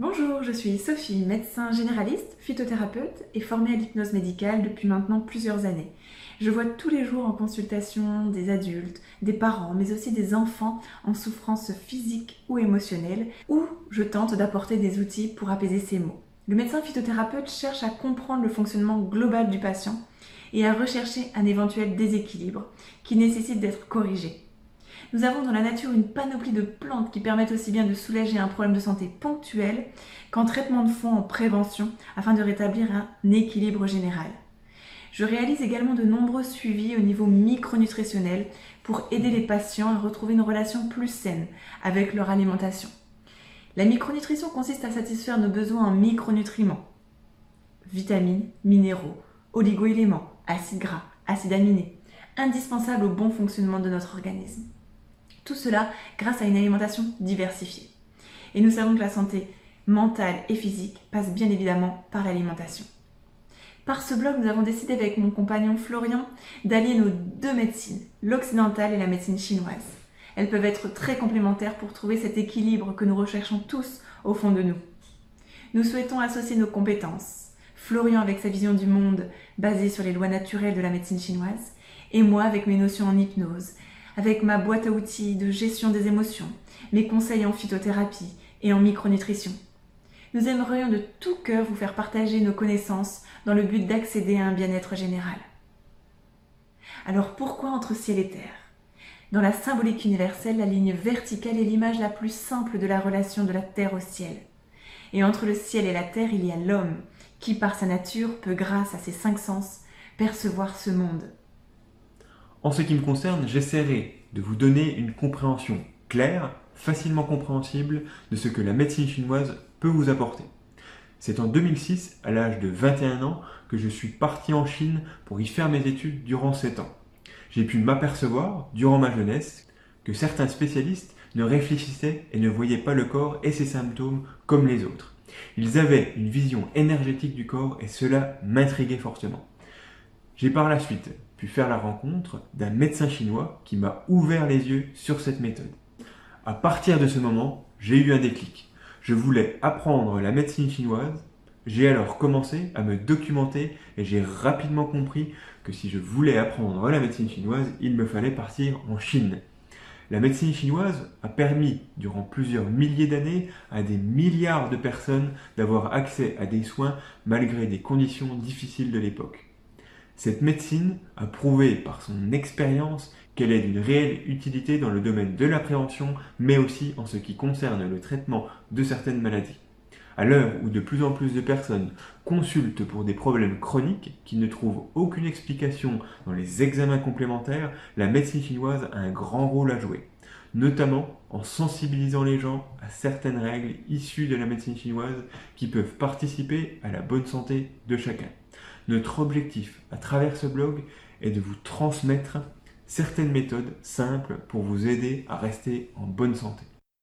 Bonjour, je suis Sophie, médecin généraliste, phytothérapeute et formée à l'hypnose médicale depuis maintenant plusieurs années. Je vois tous les jours en consultation des adultes, des parents, mais aussi des enfants en souffrance physique ou émotionnelle, où je tente d'apporter des outils pour apaiser ces maux. Le médecin phytothérapeute cherche à comprendre le fonctionnement global du patient et à rechercher un éventuel déséquilibre qui nécessite d'être corrigé. Nous avons dans la nature une panoplie de plantes qui permettent aussi bien de soulager un problème de santé ponctuel qu'en traitement de fond en prévention afin de rétablir un équilibre général. Je réalise également de nombreux suivis au niveau micronutritionnel pour aider les patients à retrouver une relation plus saine avec leur alimentation. La micronutrition consiste à satisfaire nos besoins en micronutriments, vitamines, minéraux, oligoéléments, acides gras, acides aminés, indispensables au bon fonctionnement de notre organisme. Tout cela grâce à une alimentation diversifiée. Et nous savons que la santé mentale et physique passe bien évidemment par l'alimentation. Par ce blog, nous avons décidé avec mon compagnon Florian d'allier nos deux médecines, l'occidentale et la médecine chinoise. Elles peuvent être très complémentaires pour trouver cet équilibre que nous recherchons tous au fond de nous. Nous souhaitons associer nos compétences, Florian avec sa vision du monde basée sur les lois naturelles de la médecine chinoise, et moi avec mes notions en hypnose, avec ma boîte à outils de gestion des émotions, mes conseils en phytothérapie et en micronutrition. Nous aimerions de tout cœur vous faire partager nos connaissances dans le but d'accéder à un bien-être général. Alors pourquoi entre ciel et terre? Dans la symbolique universelle, la ligne verticale est l'image la plus simple de la relation de la terre au ciel. Et entre le ciel et la terre, il y a l'homme, qui par sa nature peut, grâce à ses cinq sens, percevoir ce monde. En ce qui me concerne, j'essaierai de vous donner une compréhension claire, facilement compréhensible de ce que la médecine chinoise peut vous apporter. C'est en 2006, à l'âge de 21 ans, que je suis parti en Chine pour y faire mes études durant 7 ans. J'ai pu m'apercevoir, durant ma jeunesse, que certains spécialistes ne réfléchissaient et ne voyaient pas le corps et ses symptômes comme les autres. Ils avaient une vision énergétique du corps et cela m'intriguait fortement. J'ai par la suite faire la rencontre d'un médecin chinois qui m'a ouvert les yeux sur cette méthode. À partir de ce moment, j'ai eu un déclic. Je voulais apprendre la médecine chinoise. J'ai alors commencé à me documenter et j'ai rapidement compris que si je voulais apprendre la médecine chinoise, il me fallait partir en Chine. La médecine chinoise a permis, durant plusieurs milliers d'années, à des milliards de personnes d'avoir accès à des soins malgré des conditions difficiles de l'époque. Cette médecine a prouvé par son expérience qu'elle est d'une réelle utilité dans le domaine de la prévention, mais aussi en ce qui concerne le traitement de certaines maladies. À l'heure où de plus en plus de personnes consultent pour des problèmes chroniques qui ne trouvent aucune explication dans les examens complémentaires, la médecine chinoise a un grand rôle à jouer, notamment en sensibilisant les gens à certaines règles issues de la médecine chinoise qui peuvent participer à la bonne santé de chacun. Notre objectif à travers ce blog est de vous transmettre certaines méthodes simples pour vous aider à rester en bonne santé.